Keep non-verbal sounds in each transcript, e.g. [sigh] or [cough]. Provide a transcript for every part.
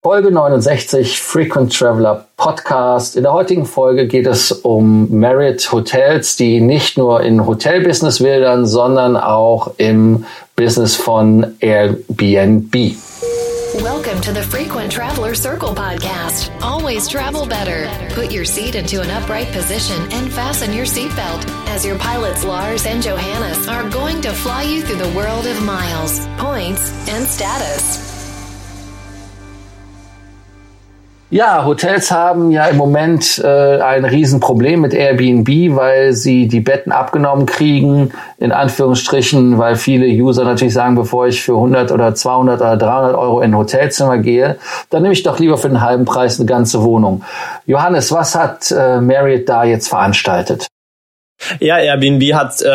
Folge 69 Frequent Traveler Podcast. In der heutigen Folge geht es um Marriott Hotels, die nicht nur in Hotelbusiness wildern, sondern auch im Business von Airbnb. Welcome to the Frequent Traveler Circle podcast. Always travel better. Put your seat into an upright position and fasten your seatbelt as your pilots Lars and Johannes are going to fly you through the world of miles, points, and status. Ja, Hotels haben ja im Moment äh, ein Riesenproblem mit Airbnb, weil sie die Betten abgenommen kriegen, in Anführungsstrichen, weil viele User natürlich sagen, bevor ich für 100 oder 200 oder 300 Euro in ein Hotelzimmer gehe, dann nehme ich doch lieber für den halben Preis eine ganze Wohnung. Johannes, was hat äh, Marriott da jetzt veranstaltet? Ja, Airbnb hat, äh,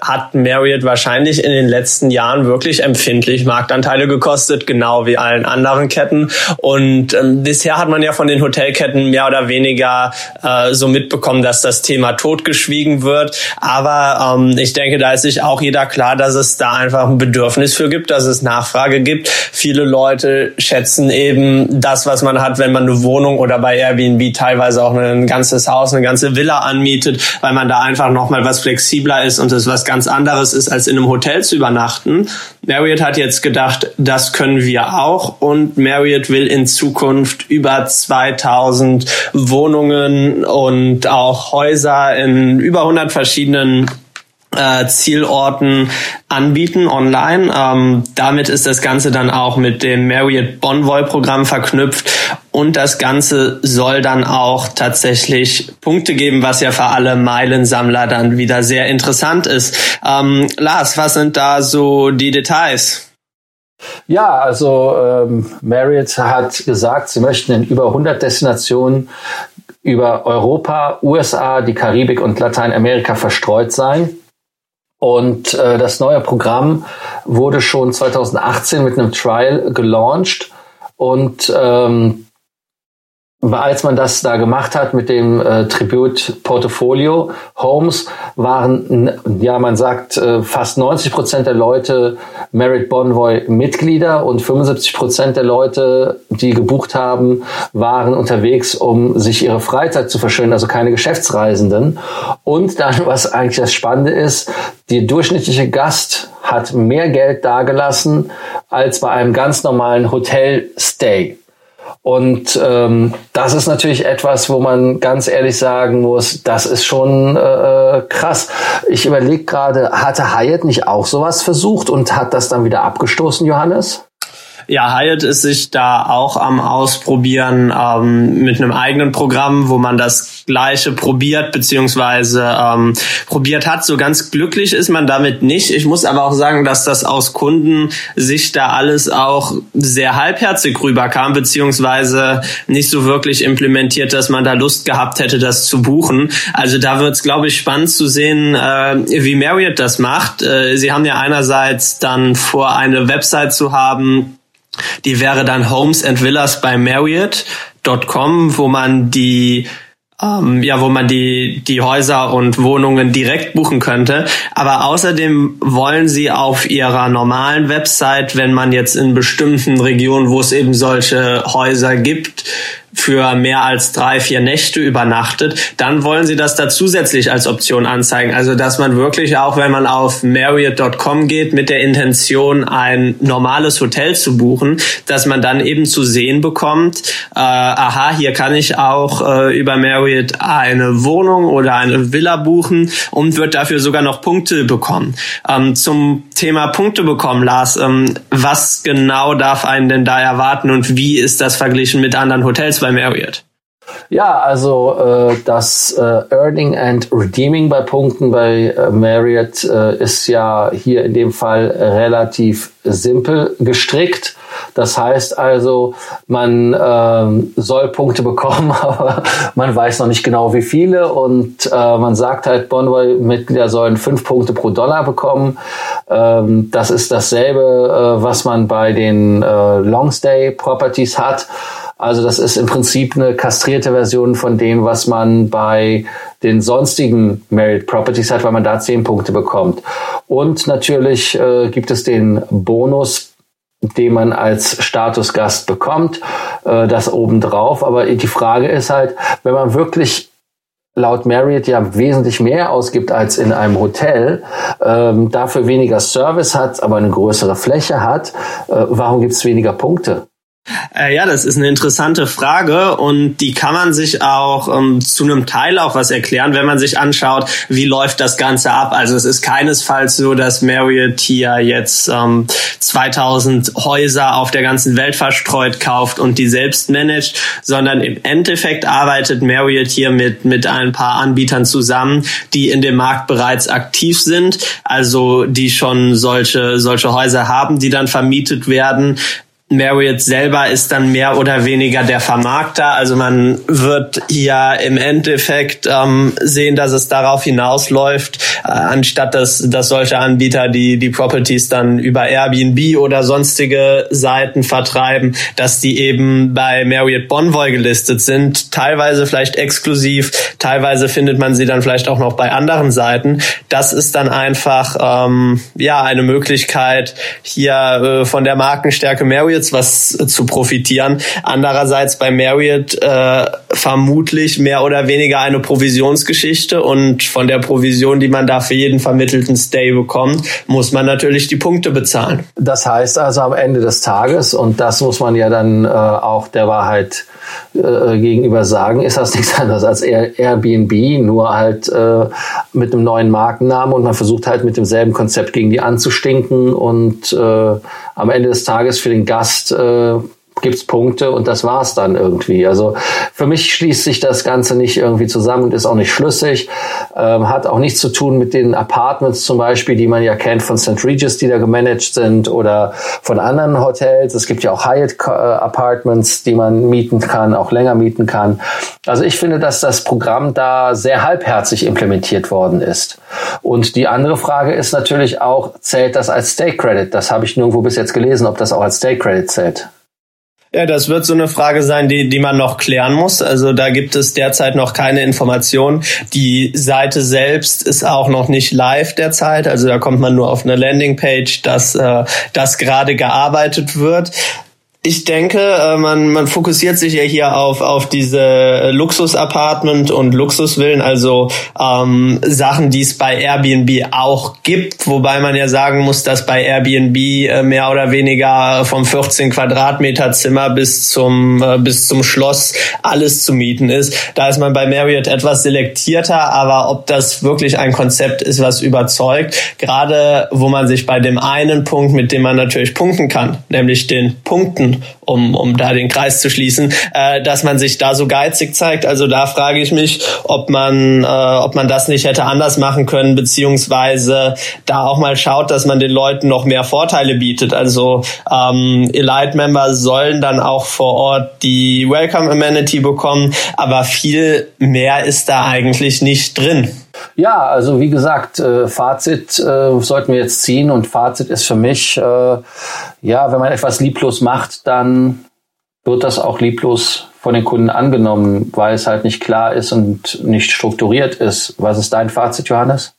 hat Marriott wahrscheinlich in den letzten Jahren wirklich empfindlich Marktanteile gekostet, genau wie allen anderen Ketten. Und ähm, bisher hat man ja von den Hotelketten mehr oder weniger äh, so mitbekommen, dass das Thema totgeschwiegen wird. Aber ähm, ich denke, da ist sich auch jeder klar, dass es da einfach ein Bedürfnis für gibt, dass es Nachfrage gibt. Viele Leute schätzen eben das, was man hat, wenn man eine Wohnung oder bei Airbnb teilweise auch ein ganzes Haus, eine ganze Villa anmietet, weil man da einfach einfach nochmal was flexibler ist und es was ganz anderes ist, als in einem Hotel zu übernachten. Marriott hat jetzt gedacht, das können wir auch und Marriott will in Zukunft über 2000 Wohnungen und auch Häuser in über 100 verschiedenen äh, Zielorten anbieten online. Ähm, damit ist das Ganze dann auch mit dem Marriott Bonvoy Programm verknüpft und das Ganze soll dann auch tatsächlich Punkte geben, was ja für alle Meilensammler dann wieder sehr interessant ist. Ähm, Lars, was sind da so die Details? Ja, also ähm, Marriott hat gesagt, sie möchten in über 100 Destinationen über Europa, USA, die Karibik und Lateinamerika verstreut sein. Und äh, das neue Programm wurde schon 2018 mit einem Trial gelauncht. Und ähm, als man das da gemacht hat mit dem äh, Tribute Portfolio Homes, waren, ja, man sagt, äh, fast 90 Prozent der Leute Merit Bonvoy Mitglieder und 75 Prozent der Leute, die gebucht haben, waren unterwegs, um sich ihre Freizeit zu verschönern, also keine Geschäftsreisenden. Und dann, was eigentlich das Spannende ist, die durchschnittliche Gast hat mehr Geld dagelassen als bei einem ganz normalen Hotel-Stay. Und ähm, das ist natürlich etwas, wo man ganz ehrlich sagen muss, das ist schon äh, krass. Ich überlege gerade, hatte Hyatt nicht auch sowas versucht und hat das dann wieder abgestoßen, Johannes? Ja, Hyatt ist sich da auch am Ausprobieren ähm, mit einem eigenen Programm, wo man das Gleiche probiert beziehungsweise ähm, probiert hat. So ganz glücklich ist man damit nicht. Ich muss aber auch sagen, dass das aus Kundensicht da alles auch sehr halbherzig rüberkam, beziehungsweise nicht so wirklich implementiert, dass man da Lust gehabt hätte, das zu buchen. Also da wird es, glaube ich, spannend zu sehen, äh, wie Marriott das macht. Äh, sie haben ja einerseits dann vor, eine Website zu haben, die wäre dann Homes and Villas bei Marriott.com, wo man die ähm, ja, wo man die, die Häuser und Wohnungen direkt buchen könnte. Aber außerdem wollen sie auf ihrer normalen Website, wenn man jetzt in bestimmten Regionen, wo es eben solche Häuser gibt, für mehr als drei, vier Nächte übernachtet, dann wollen sie das da zusätzlich als Option anzeigen. Also dass man wirklich auch, wenn man auf Marriott.com geht, mit der Intention, ein normales Hotel zu buchen, dass man dann eben zu sehen bekommt, äh, aha, hier kann ich auch äh, über Marriott eine Wohnung oder eine Villa buchen und wird dafür sogar noch Punkte bekommen. Ähm, zum Thema Punkte bekommen, Lars, ähm, was genau darf einen denn da erwarten und wie ist das verglichen mit anderen Hotels? Bei Marriott? Ja, also äh, das äh, Earning and Redeeming bei Punkten bei äh, Marriott äh, ist ja hier in dem Fall relativ simpel gestrickt. Das heißt also, man ähm, soll Punkte [laughs] bekommen, aber man weiß noch nicht genau wie viele und äh, man sagt halt, Bonvoy-Mitglieder sollen fünf Punkte pro Dollar bekommen. Ähm, das ist dasselbe, äh, was man bei den äh, Longstay-Properties hat. Also das ist im Prinzip eine kastrierte Version von dem, was man bei den sonstigen Married Properties hat, weil man da zehn Punkte bekommt. Und natürlich äh, gibt es den Bonus den man als Statusgast bekommt, äh, das obendrauf. Aber die Frage ist halt, wenn man wirklich laut Marriott ja wesentlich mehr ausgibt als in einem Hotel, ähm, dafür weniger Service hat, aber eine größere Fläche hat, äh, warum gibt es weniger Punkte? Äh, ja, das ist eine interessante Frage und die kann man sich auch ähm, zu einem Teil auch was erklären, wenn man sich anschaut, wie läuft das Ganze ab. Also es ist keinesfalls so, dass Marriott hier jetzt ähm, 2000 Häuser auf der ganzen Welt verstreut kauft und die selbst managt, sondern im Endeffekt arbeitet Marriott hier mit, mit ein paar Anbietern zusammen, die in dem Markt bereits aktiv sind, also die schon solche, solche Häuser haben, die dann vermietet werden. Marriott selber ist dann mehr oder weniger der Vermarkter. Also man wird hier im Endeffekt ähm, sehen, dass es darauf hinausläuft, äh, anstatt dass, dass solche Anbieter die, die Properties dann über Airbnb oder sonstige Seiten vertreiben, dass die eben bei Marriott Bonvoy gelistet sind, teilweise vielleicht exklusiv, teilweise findet man sie dann vielleicht auch noch bei anderen Seiten. Das ist dann einfach ähm, ja eine Möglichkeit, hier äh, von der Markenstärke Marriott jetzt was zu profitieren. Andererseits bei Marriott äh, vermutlich mehr oder weniger eine Provisionsgeschichte und von der Provision, die man da für jeden vermittelten Stay bekommt, muss man natürlich die Punkte bezahlen. Das heißt also am Ende des Tages, und das muss man ja dann äh, auch der Wahrheit äh, gegenüber sagen, ist das [laughs] nichts anderes als Airbnb, nur halt äh, mit einem neuen Markennamen und man versucht halt mit demselben Konzept gegen die anzustinken und äh, am Ende des Tages für den Gast äh, gibt's Punkte und das war's dann irgendwie. Also für mich schließt sich das Ganze nicht irgendwie zusammen und ist auch nicht schlüssig. Ähm, hat auch nichts zu tun mit den Apartments zum Beispiel, die man ja kennt von St. Regis, die da gemanagt sind oder von anderen Hotels. Es gibt ja auch Hyatt äh, Apartments, die man mieten kann, auch länger mieten kann. Also ich finde, dass das Programm da sehr halbherzig implementiert worden ist. Und die andere Frage ist natürlich auch, zählt das als Stay Credit? Das habe ich nirgendwo bis jetzt gelesen, ob das auch als Stay Credit zählt. Ja, das wird so eine Frage sein, die, die man noch klären muss. Also da gibt es derzeit noch keine Informationen. Die Seite selbst ist auch noch nicht live derzeit. Also da kommt man nur auf eine Landingpage, dass äh, das gerade gearbeitet wird. Ich denke, äh, man, man fokussiert sich ja hier auf, auf diese Luxus-Apartment und Luxusvillen, also ähm, Sachen, die es bei Airbnb auch gibt, wobei man ja sagen muss, dass bei Airbnb äh, mehr oder weniger vom 14 Quadratmeter Zimmer bis zum, äh, bis zum Schloss alles zu mieten ist. Da ist man bei Marriott etwas selektierter, aber ob das wirklich ein Konzept ist, was überzeugt, gerade wo man sich bei dem einen Punkt, mit dem man natürlich punkten kann, nämlich den Punkten um, um da den Kreis zu schließen, äh, dass man sich da so geizig zeigt. Also da frage ich mich, ob man, äh, ob man das nicht hätte anders machen können, beziehungsweise da auch mal schaut, dass man den Leuten noch mehr Vorteile bietet. Also ähm, Elite-Member sollen dann auch vor Ort die Welcome Amenity bekommen, aber viel mehr ist da eigentlich nicht drin. Ja, also wie gesagt, äh, Fazit äh, sollten wir jetzt ziehen und Fazit ist für mich, äh, ja, wenn man etwas lieblos macht, dann wird das auch lieblos von den Kunden angenommen, weil es halt nicht klar ist und nicht strukturiert ist. Was ist dein Fazit, Johannes?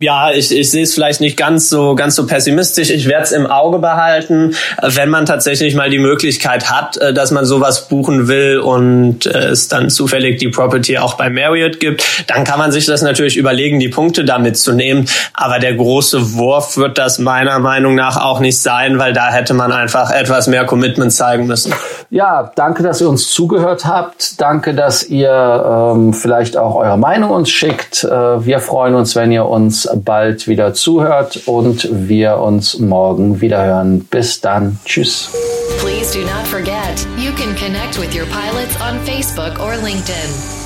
Ja, ich, ich sehe es vielleicht nicht ganz so ganz so pessimistisch. Ich werde es im Auge behalten, wenn man tatsächlich mal die Möglichkeit hat, äh, dass man sowas buchen will und äh, es dann zufällig die Property auch bei Marriott gibt, dann kann man sich das natürlich überlegen, die Punkte damit zu nehmen. Aber der große Wurf wird das meiner Meinung nach auch nicht sein, weil da hätte man einfach etwas mehr Commitment zeigen müssen. Ja, danke, dass ihr uns zugehört habt. Danke, dass ihr ähm, vielleicht auch eure Meinung uns schickt. Äh, wir freuen uns, wenn ihr bald wieder zuhört und wir uns morgen wieder hören. Bis dann. Tschüss. Please do not forget, you can connect with your pilots on Facebook or LinkedIn.